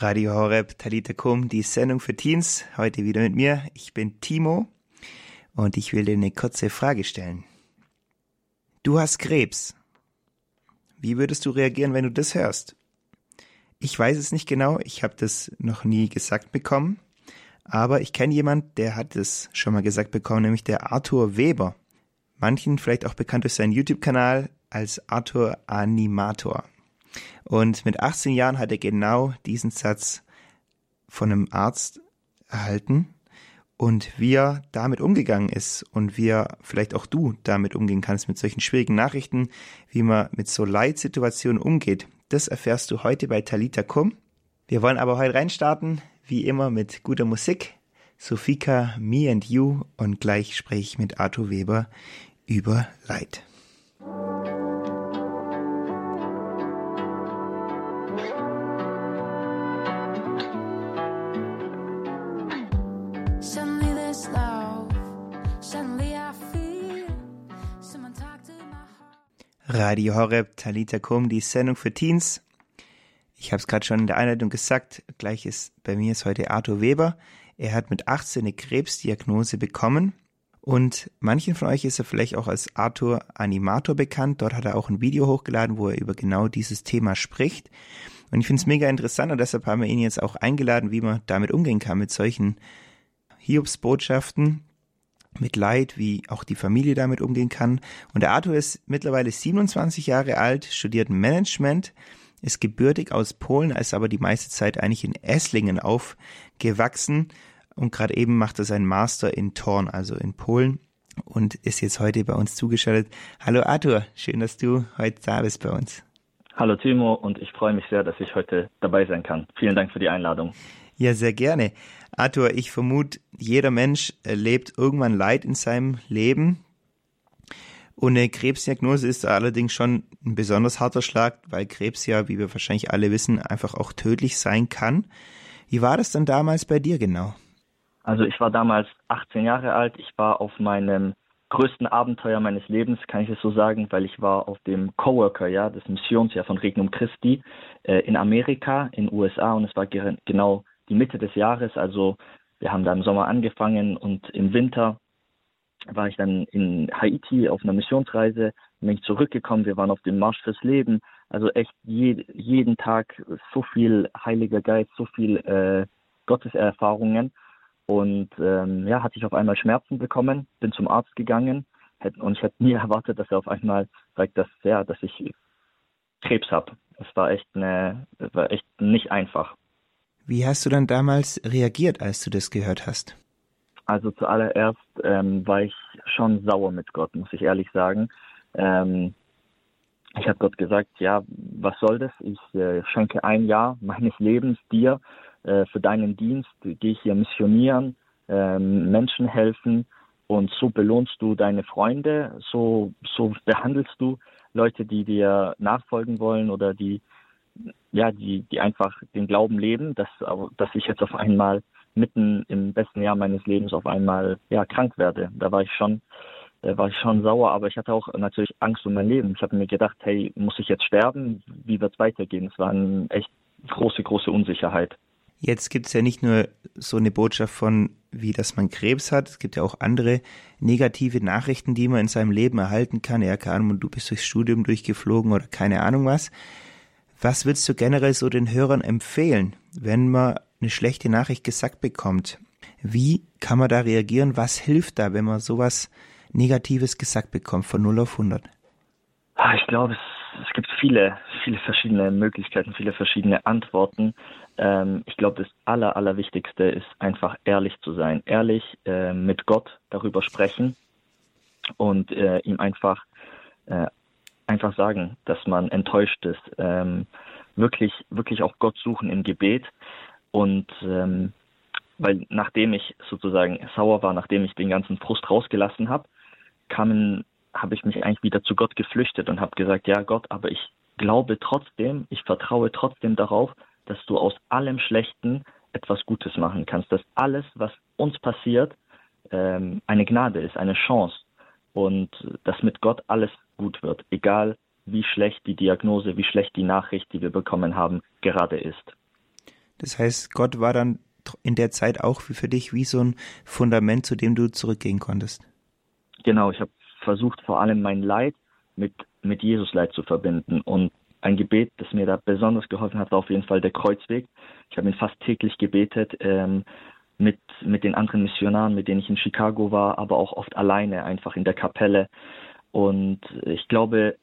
Radio Horeb Talita Kum, die Sendung für Teens. Heute wieder mit mir. Ich bin Timo und ich will dir eine kurze Frage stellen. Du hast Krebs. Wie würdest du reagieren, wenn du das hörst? Ich weiß es nicht genau, ich habe das noch nie gesagt bekommen, aber ich kenne jemand, der hat es schon mal gesagt bekommen, nämlich der Arthur Weber. Manchen vielleicht auch bekannt durch seinen YouTube-Kanal als Arthur Animator. Und mit 18 Jahren hat er genau diesen Satz von einem Arzt erhalten und wie er damit umgegangen ist und wie er vielleicht auch du damit umgehen kannst mit solchen schwierigen Nachrichten, wie man mit so Leitsituationen umgeht, das erfährst du heute bei Talita Kum. Wir wollen aber heute reinstarten, wie immer mit guter Musik. Sofika, Me and You und gleich spreche ich mit Arthur Weber über Leid. Radio Horeb, Talita Kum, die Sendung für Teens. Ich habe es gerade schon in der Einleitung gesagt, gleich ist bei mir ist heute Arthur Weber. Er hat mit 18 eine Krebsdiagnose bekommen und manchen von euch ist er vielleicht auch als Arthur Animator bekannt. Dort hat er auch ein Video hochgeladen, wo er über genau dieses Thema spricht. Und ich finde es mega interessant und deshalb haben wir ihn jetzt auch eingeladen, wie man damit umgehen kann mit solchen Hiobsbotschaften, mit Leid, wie auch die Familie damit umgehen kann. Und der Arthur ist mittlerweile 27 Jahre alt, studiert Management, ist gebürtig aus Polen, ist aber die meiste Zeit eigentlich in Esslingen aufgewachsen und gerade eben macht er seinen Master in Torn, also in Polen und ist jetzt heute bei uns zugeschaltet. Hallo Arthur, schön, dass du heute da bist bei uns. Hallo Timo und ich freue mich sehr, dass ich heute dabei sein kann. Vielen Dank für die Einladung. Ja, sehr gerne. Arthur, ich vermute, jeder Mensch erlebt irgendwann Leid in seinem Leben. Und eine Krebsdiagnose ist allerdings schon ein besonders harter Schlag, weil Krebs ja, wie wir wahrscheinlich alle wissen, einfach auch tödlich sein kann. Wie war das dann damals bei dir genau? Also ich war damals 18 Jahre alt. Ich war auf meinem größten Abenteuer meines Lebens, kann ich es so sagen, weil ich war auf dem Coworker-Jahr, das Missionsjahr von Regnum Christi äh, in Amerika, in USA und es war genau die Mitte des Jahres. Also wir haben da im Sommer angefangen und im Winter war ich dann in Haiti auf einer Missionsreise, bin ich zurückgekommen, wir waren auf dem Marsch fürs Leben, also echt je, jeden Tag so viel Heiliger Geist, so viel äh, Gotteserfahrungen und ähm, ja, hatte ich auf einmal Schmerzen bekommen, bin zum Arzt gegangen und ich hätte nie erwartet, dass er auf einmal sagt, dass ja, dass ich Krebs habe. Es war echt eine, war echt nicht einfach. Wie hast du dann damals reagiert, als du das gehört hast? Also zuallererst ähm, war ich schon sauer mit Gott, muss ich ehrlich sagen. Ähm, ich habe Gott gesagt, ja, was soll das? Ich äh, schenke ein Jahr meines Lebens dir äh, für deinen Dienst, gehe hier missionieren, äh, Menschen helfen und so belohnst du deine Freunde, so, so behandelst du Leute, die dir nachfolgen wollen oder die ja, die, die einfach den Glauben leben, dass, dass ich jetzt auf einmal mitten im besten Jahr meines Lebens auf einmal ja krank werde. Da war ich schon, da war ich schon sauer, aber ich hatte auch natürlich Angst um mein Leben. Ich habe mir gedacht, hey, muss ich jetzt sterben? Wie wird es weitergehen? Es war eine echt große, große Unsicherheit. Jetzt gibt es ja nicht nur so eine Botschaft von, wie dass man Krebs hat, es gibt ja auch andere negative Nachrichten, die man in seinem Leben erhalten kann. Ja, keine Ahnung, du bist durchs Studium durchgeflogen oder keine Ahnung was. Was würdest du generell so den Hörern empfehlen, wenn man eine schlechte Nachricht gesagt bekommt? Wie kann man da reagieren? Was hilft da, wenn man sowas Negatives gesagt bekommt von 0 auf 100? Ah, ich glaube, es, es gibt viele, viele verschiedene Möglichkeiten, viele verschiedene Antworten. Ähm, ich glaube, das Aller, Allerwichtigste ist einfach ehrlich zu sein. Ehrlich äh, mit Gott darüber sprechen und äh, ihm einfach äh, einfach sagen, dass man enttäuscht ist, ähm, wirklich, wirklich auch Gott suchen im Gebet. Und ähm, weil nachdem ich sozusagen sauer war, nachdem ich den ganzen Frust rausgelassen habe, kamen, habe ich mich eigentlich wieder zu Gott geflüchtet und habe gesagt, ja Gott, aber ich glaube trotzdem, ich vertraue trotzdem darauf, dass du aus allem Schlechten etwas Gutes machen kannst, dass alles, was uns passiert, ähm, eine Gnade ist, eine Chance. Und dass mit Gott alles gut wird, egal wie schlecht die Diagnose, wie schlecht die Nachricht, die wir bekommen haben, gerade ist. Das heißt, Gott war dann in der Zeit auch für dich wie so ein Fundament, zu dem du zurückgehen konntest. Genau, ich habe versucht, vor allem mein Leid mit, mit Jesus Leid zu verbinden. Und ein Gebet, das mir da besonders geholfen hat, war auf jeden Fall der Kreuzweg. Ich habe ihn fast täglich gebetet ähm, mit, mit den anderen Missionaren, mit denen ich in Chicago war, aber auch oft alleine, einfach in der Kapelle. Und ich glaube,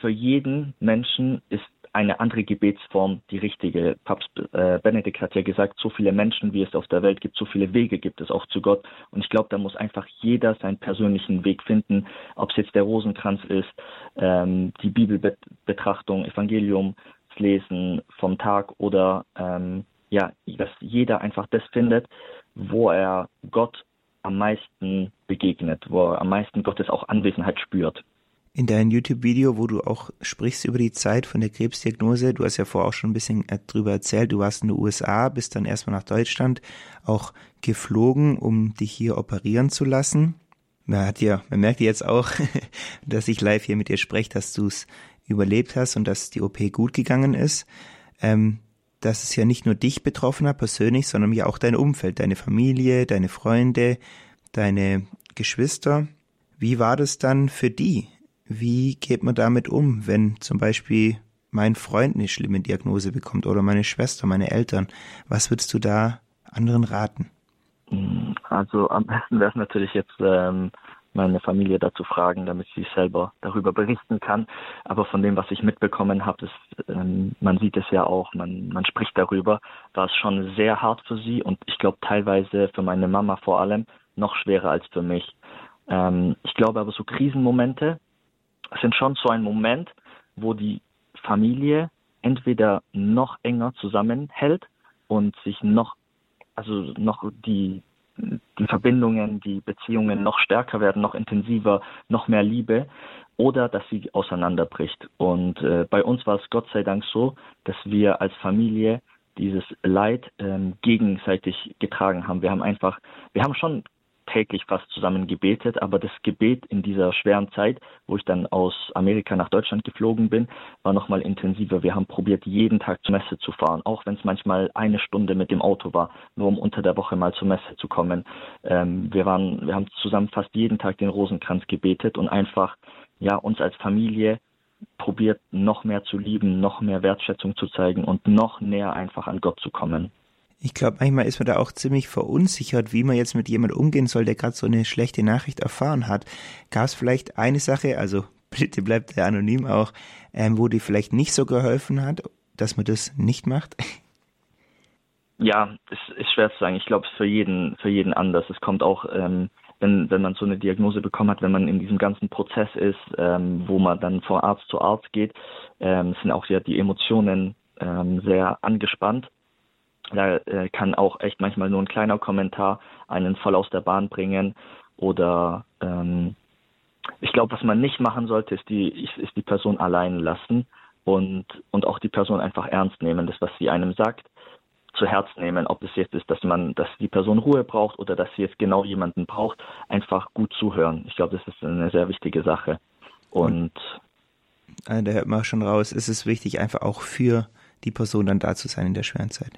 für jeden Menschen ist eine andere Gebetsform die richtige. Papst äh, Benedikt hat ja gesagt, so viele Menschen, wie es auf der Welt gibt, so viele Wege gibt es auch zu Gott. Und ich glaube, da muss einfach jeder seinen persönlichen Weg finden, ob es jetzt der Rosenkranz ist, ähm, die Bibelbetrachtung, Evangelium, Lesen vom Tag oder ähm, ja, dass jeder einfach das findet, wo er Gott am meisten begegnet, wo er am meisten Gottes auch Anwesenheit spürt in deinem YouTube-Video, wo du auch sprichst über die Zeit von der Krebsdiagnose. Du hast ja vorher auch schon ein bisschen äh, drüber erzählt. Du warst in den USA, bist dann erstmal nach Deutschland auch geflogen, um dich hier operieren zu lassen. Man hat ja, man merkt jetzt auch, dass ich live hier mit dir spreche, dass du es überlebt hast und dass die OP gut gegangen ist. Ähm, dass es ja nicht nur dich betroffen hat persönlich, sondern ja auch dein Umfeld, deine Familie, deine Freunde, deine Geschwister. Wie war das dann für die? Wie geht man damit um, wenn zum Beispiel mein Freund eine schlimme Diagnose bekommt oder meine Schwester, meine Eltern? Was würdest du da anderen raten? Also am besten wäre es natürlich jetzt, ähm, meine Familie dazu fragen, damit sie selber darüber berichten kann. Aber von dem, was ich mitbekommen habe, ist, ähm, man sieht es ja auch, man, man spricht darüber, war es schon sehr hart für sie und ich glaube teilweise für meine Mama vor allem noch schwerer als für mich. Ähm, ich glaube aber so Krisenmomente, sind schon so ein Moment, wo die Familie entweder noch enger zusammenhält und sich noch, also noch die, die Verbindungen, die Beziehungen noch stärker werden, noch intensiver, noch mehr Liebe, oder dass sie auseinanderbricht. Und äh, bei uns war es Gott sei Dank so, dass wir als Familie dieses Leid ähm, gegenseitig getragen haben. Wir haben einfach, wir haben schon täglich fast zusammen gebetet, aber das Gebet in dieser schweren Zeit, wo ich dann aus Amerika nach Deutschland geflogen bin, war nochmal intensiver. Wir haben probiert, jeden Tag zur Messe zu fahren, auch wenn es manchmal eine Stunde mit dem Auto war, nur um unter der Woche mal zur Messe zu kommen. Ähm, wir waren, wir haben zusammen fast jeden Tag den Rosenkranz gebetet und einfach, ja, uns als Familie probiert, noch mehr zu lieben, noch mehr Wertschätzung zu zeigen und noch näher einfach an Gott zu kommen. Ich glaube, manchmal ist man da auch ziemlich verunsichert, wie man jetzt mit jemandem umgehen soll, der gerade so eine schlechte Nachricht erfahren hat. Gab es vielleicht eine Sache, also bitte bleibt der anonym auch, ähm, wo die vielleicht nicht so geholfen hat, dass man das nicht macht? Ja, es ist schwer zu sagen. Ich glaube, es ist für jeden, für jeden anders. Es kommt auch, ähm, wenn, wenn man so eine Diagnose bekommen hat, wenn man in diesem ganzen Prozess ist, ähm, wo man dann von Arzt zu Arzt geht, ähm, sind auch ja die Emotionen ähm, sehr angespannt da äh, kann auch echt manchmal nur ein kleiner Kommentar einen voll aus der Bahn bringen. Oder ähm, ich glaube, was man nicht machen sollte, ist die, ist die Person allein lassen und, und auch die Person einfach ernst nehmen, das, was sie einem sagt, zu Herz nehmen, ob es jetzt ist, dass man, dass die Person Ruhe braucht oder dass sie jetzt genau jemanden braucht, einfach gut zuhören. Ich glaube, das ist eine sehr wichtige Sache. Und da hört man schon raus, es ist wichtig, einfach auch für die Person dann da zu sein in der schweren Zeit.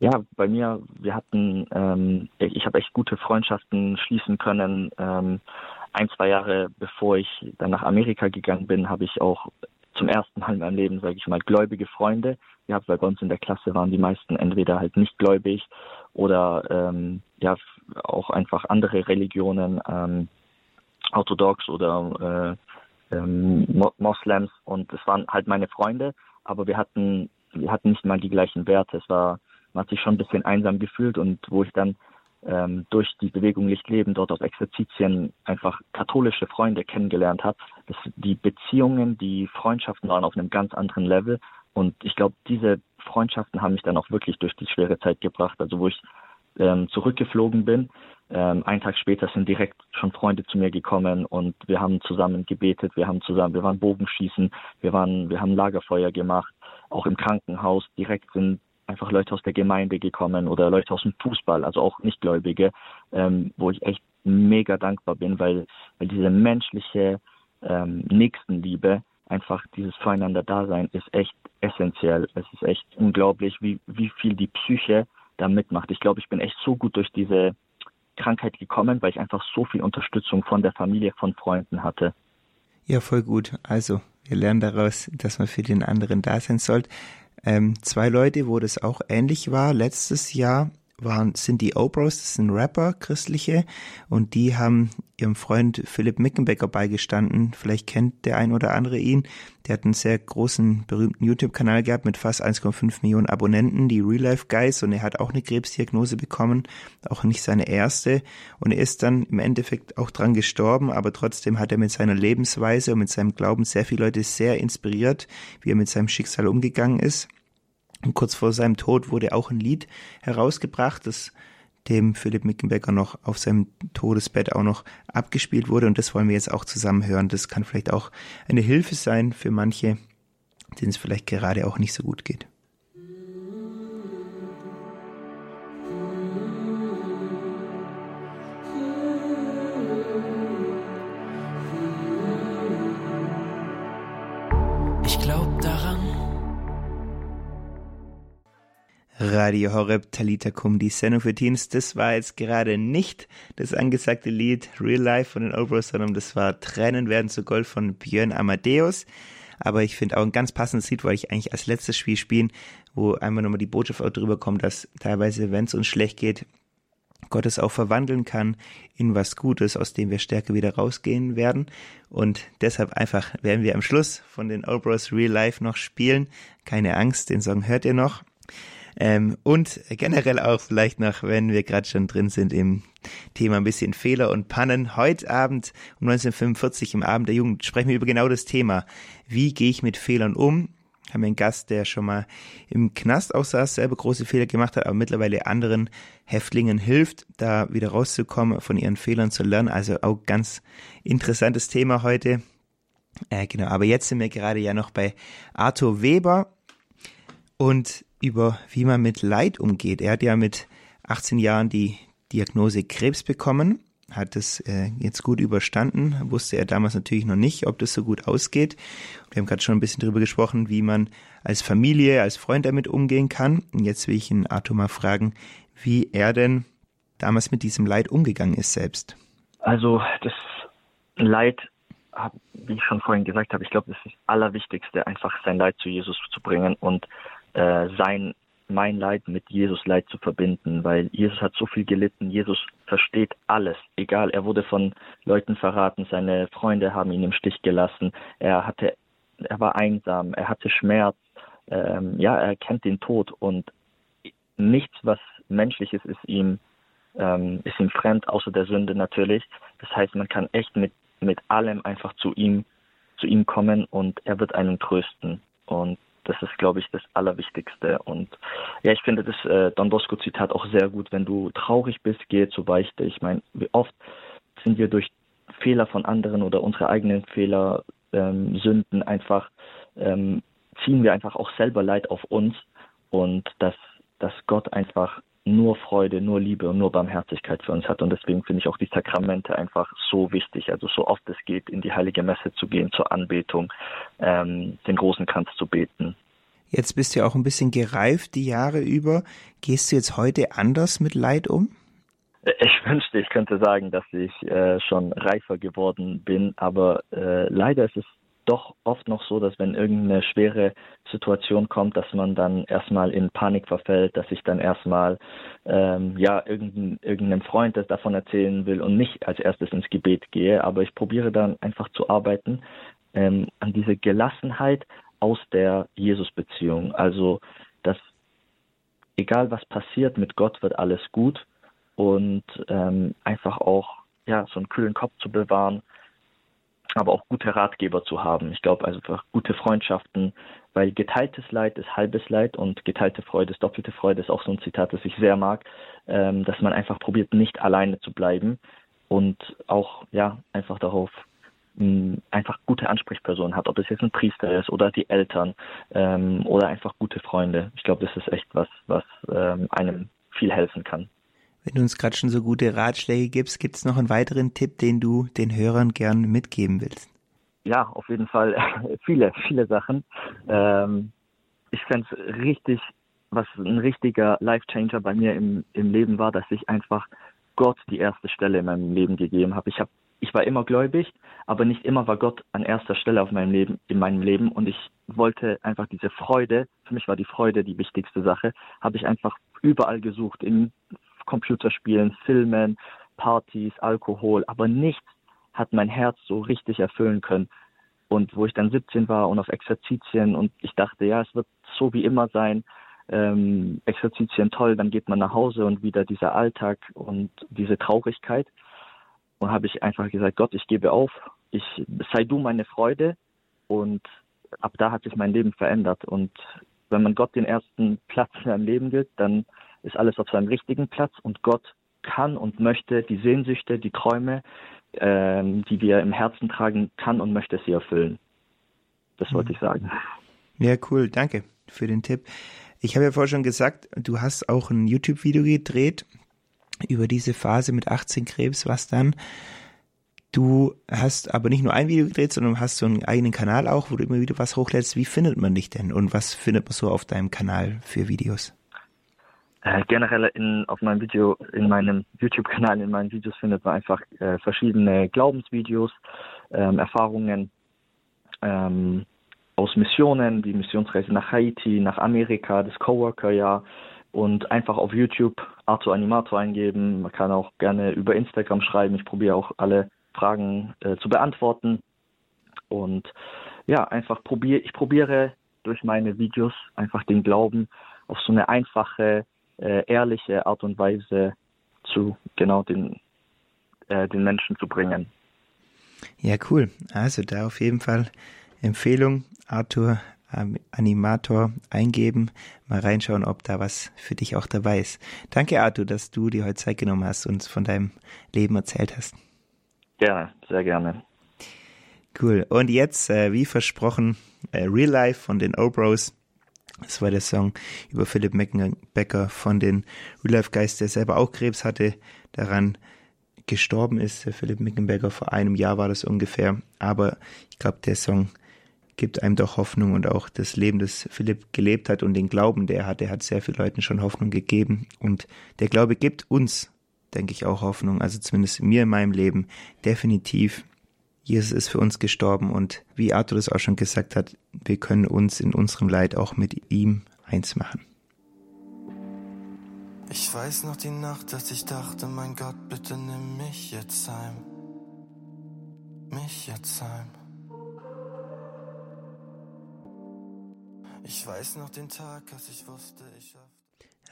Ja, bei mir, wir hatten, ähm, ich habe echt gute Freundschaften schließen können. Ähm, ein, zwei Jahre bevor ich dann nach Amerika gegangen bin, habe ich auch zum ersten Mal in meinem Leben, sage ich mal, gläubige Freunde gehabt, bei uns in der Klasse waren die meisten entweder halt nicht gläubig oder ähm, ja auch einfach andere Religionen, ähm, orthodox oder äh, ähm, Moslems und es waren halt meine Freunde, aber wir hatten wir hatten nicht mal die gleichen Werte. Es war man hat sich schon ein bisschen einsam gefühlt und wo ich dann ähm, durch die Bewegung Lichtleben dort auf Exerzitien einfach katholische Freunde kennengelernt habe, dass die Beziehungen, die Freundschaften waren auf einem ganz anderen Level und ich glaube, diese Freundschaften haben mich dann auch wirklich durch die schwere Zeit gebracht. Also wo ich ähm, zurückgeflogen bin, ähm, einen Tag später sind direkt schon Freunde zu mir gekommen und wir haben zusammen gebetet, wir haben zusammen, wir waren Bogenschießen, wir waren, wir haben Lagerfeuer gemacht, auch im Krankenhaus direkt sind einfach Leute aus der Gemeinde gekommen oder Leute aus dem Fußball, also auch Nichtgläubige, ähm, wo ich echt mega dankbar bin, weil, weil diese menschliche ähm, Nächstenliebe einfach dieses Füreinander-Dasein ist echt essentiell. Es ist echt unglaublich, wie, wie viel die Psyche da mitmacht. Ich glaube, ich bin echt so gut durch diese Krankheit gekommen, weil ich einfach so viel Unterstützung von der Familie, von Freunden hatte. Ja, voll gut. Also, wir lernen daraus, dass man für den anderen da sein sollte. Ähm, zwei Leute, wo das auch ähnlich war, letztes Jahr waren, sind die Obros, das sind Rapper, christliche, und die haben ihrem Freund Philipp Mickenbecker beigestanden. Vielleicht kennt der ein oder andere ihn. Der hat einen sehr großen, berühmten YouTube-Kanal gehabt mit fast 1,5 Millionen Abonnenten, die Real Life Guys, und er hat auch eine Krebsdiagnose bekommen, auch nicht seine erste. Und er ist dann im Endeffekt auch dran gestorben, aber trotzdem hat er mit seiner Lebensweise und mit seinem Glauben sehr viele Leute sehr inspiriert, wie er mit seinem Schicksal umgegangen ist. Und kurz vor seinem Tod wurde auch ein Lied herausgebracht, das dem Philipp Mickenbecker noch auf seinem Todesbett auch noch abgespielt wurde. Und das wollen wir jetzt auch zusammen hören. Das kann vielleicht auch eine Hilfe sein für manche, denen es vielleicht gerade auch nicht so gut geht. Radio Horeb Talita Kum, die Sendung für Teens. Das war jetzt gerade nicht das angesagte Lied Real Life von den Obros, sondern das war Tränen werden zu Gold von Björn Amadeus. Aber ich finde auch ein ganz passendes Lied, weil ich eigentlich als letztes Spiel spielen, wo einmal nochmal die Botschaft auch drüber kommt, dass teilweise, wenn es uns schlecht geht, Gott es auch verwandeln kann in was Gutes, aus dem wir stärker wieder rausgehen werden. Und deshalb einfach werden wir am Schluss von den Old Bros Real Life noch spielen. Keine Angst, den Song hört ihr noch. Ähm, und generell auch vielleicht noch, wenn wir gerade schon drin sind im Thema ein bisschen Fehler und Pannen. Heute Abend um 1945 im Abend der Jugend sprechen wir über genau das Thema. Wie gehe ich mit Fehlern um? Haben wir einen Gast, der schon mal im Knast aussaß, selber große Fehler gemacht hat, aber mittlerweile anderen Häftlingen hilft, da wieder rauszukommen, von ihren Fehlern zu lernen. Also auch ganz interessantes Thema heute. Äh, genau, aber jetzt sind wir gerade ja noch bei Arthur Weber und über wie man mit Leid umgeht. Er hat ja mit 18 Jahren die Diagnose Krebs bekommen, hat es äh, jetzt gut überstanden, wusste er damals natürlich noch nicht, ob das so gut ausgeht. Wir haben gerade schon ein bisschen darüber gesprochen, wie man als Familie, als Freund damit umgehen kann. Und jetzt will ich ihn Arthur mal fragen, wie er denn damals mit diesem Leid umgegangen ist selbst. Also das Leid, wie ich schon vorhin gesagt habe, ich glaube, das ist das Allerwichtigste, einfach sein Leid zu Jesus zu bringen und äh, sein mein Leid mit Jesus Leid zu verbinden, weil Jesus hat so viel gelitten, Jesus versteht alles, egal, er wurde von Leuten verraten, seine Freunde haben ihn im Stich gelassen, er hatte, er war einsam, er hatte Schmerz, ähm, ja, er kennt den Tod und nichts, was menschliches ist ihm, ähm, ist ihm fremd, außer der Sünde natürlich. Das heißt, man kann echt mit, mit allem einfach zu ihm, zu ihm kommen und er wird einen trösten. Und das ist, glaube ich, das Allerwichtigste. Und ja, ich finde das äh, Don Bosco-Zitat auch sehr gut. Wenn du traurig bist, gehe zur Beichte. Ich meine, wie oft sind wir durch Fehler von anderen oder unsere eigenen Fehler, ähm, Sünden einfach, ähm, ziehen wir einfach auch selber Leid auf uns und dass, dass Gott einfach nur Freude, nur Liebe und nur Barmherzigkeit für uns hat. Und deswegen finde ich auch die Sakramente einfach so wichtig. Also so oft es geht, in die heilige Messe zu gehen, zur Anbetung, ähm, den großen Kranz zu beten. Jetzt bist du ja auch ein bisschen gereift die Jahre über. Gehst du jetzt heute anders mit Leid um? Ich wünschte, ich könnte sagen, dass ich äh, schon reifer geworden bin, aber äh, leider ist es doch oft noch so, dass wenn irgendeine schwere Situation kommt, dass man dann erstmal in Panik verfällt, dass ich dann erstmal ähm, ja irgendein, irgendeinem Freund das davon erzählen will und nicht als erstes ins Gebet gehe. Aber ich probiere dann einfach zu arbeiten ähm, an diese Gelassenheit aus der Jesus-Beziehung. Also dass egal was passiert, mit Gott wird alles gut und ähm, einfach auch ja so einen kühlen Kopf zu bewahren aber auch gute Ratgeber zu haben. Ich glaube also einfach gute Freundschaften, weil geteiltes Leid ist halbes Leid und geteilte Freude ist doppelte Freude, ist auch so ein Zitat, das ich sehr mag, ähm, dass man einfach probiert, nicht alleine zu bleiben und auch ja einfach darauf mh, einfach gute Ansprechpersonen hat, ob es jetzt ein Priester ist oder die Eltern ähm, oder einfach gute Freunde. Ich glaube, das ist echt was, was ähm, einem viel helfen kann. Wenn du uns gerade schon so gute Ratschläge gibst, gibt es noch einen weiteren Tipp, den du den Hörern gern mitgeben willst? ja, auf jeden Fall viele, viele Sachen. Ähm, ich fände es richtig, was ein richtiger Life-Changer bei mir im, im Leben war, dass ich einfach Gott die erste Stelle in meinem Leben gegeben habe. Ich habe ich war immer gläubig, aber nicht immer war Gott an erster Stelle auf meinem Leben, in meinem Leben. Und ich wollte einfach diese Freude, für mich war die Freude die wichtigste Sache, habe ich einfach überall gesucht, in Computerspielen, Filmen, Partys, Alkohol, aber nichts hat mein Herz so richtig erfüllen können. Und wo ich dann 17 war und auf Exerzitien und ich dachte, ja, es wird so wie immer sein, ähm, Exerzitien toll, dann geht man nach Hause und wieder dieser Alltag und diese Traurigkeit. Und habe ich einfach gesagt, Gott, ich gebe auf, ich sei du meine Freude und ab da hat sich mein Leben verändert. Und wenn man Gott den ersten Platz in seinem Leben gibt, dann ist alles auf seinem richtigen Platz und Gott kann und möchte die Sehnsüchte, die Träume, ähm, die wir im Herzen tragen, kann und möchte sie erfüllen. Das wollte ich sagen. Ja, cool. Danke für den Tipp. Ich habe ja vorher schon gesagt, du hast auch ein YouTube-Video gedreht über diese Phase mit 18 Krebs, was dann. Du hast aber nicht nur ein Video gedreht, sondern hast so einen eigenen Kanal auch, wo du immer wieder was hochlädst. Wie findet man dich denn und was findet man so auf deinem Kanal für Videos? Äh, generell in, auf meinem Video, in meinem YouTube-Kanal, in meinen Videos findet man einfach äh, verschiedene Glaubensvideos, ähm, Erfahrungen ähm, aus Missionen, die Missionsreise nach Haiti, nach Amerika, das Coworker-Jahr, und einfach auf YouTube Arthur Animator eingeben. Man kann auch gerne über Instagram schreiben. Ich probiere auch alle Fragen äh, zu beantworten. Und ja, einfach probiere, ich probiere durch meine Videos einfach den Glauben auf so eine einfache, äh, ehrliche Art und Weise zu genau den, äh, den Menschen zu bringen. Ja, cool. Also da auf jeden Fall Empfehlung, Arthur Animator eingeben, mal reinschauen, ob da was für dich auch dabei ist. Danke, Arthur, dass du dir heute Zeit genommen hast und uns von deinem Leben erzählt hast. Gerne, sehr gerne. Cool. Und jetzt, äh, wie versprochen, äh, Real Life von den O-Bros. Das war der Song über Philipp Becker von den Real Life Guys, der selber auch Krebs hatte, daran gestorben ist. Philipp Mickenberger vor einem Jahr war das ungefähr. Aber ich glaube, der Song gibt einem doch Hoffnung und auch das Leben, das Philipp gelebt hat und den Glauben, der er hat, der hat sehr vielen Leuten schon Hoffnung gegeben und der Glaube gibt uns, denke ich, auch Hoffnung, also zumindest mir in meinem Leben definitiv. Jesus ist für uns gestorben und wie Arthur das auch schon gesagt hat, wir können uns in unserem Leid auch mit ihm eins machen. Ich weiß noch die Nacht, dass ich dachte, mein Gott, bitte nimm mich jetzt heim. Mich jetzt heim. Ich weiß noch den Tag, als ich wusste, ich.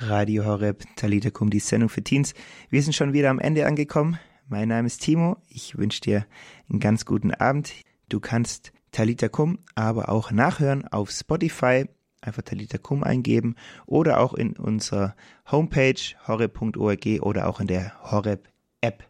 Radio Horeb, Talita Kum, die Sendung für Teens. Wir sind schon wieder am Ende angekommen. Mein Name ist Timo. Ich wünsche dir einen ganz guten Abend. Du kannst Talita Kum aber auch nachhören auf Spotify. Einfach Talita Kum eingeben oder auch in unserer Homepage horeb.org oder auch in der Horeb App.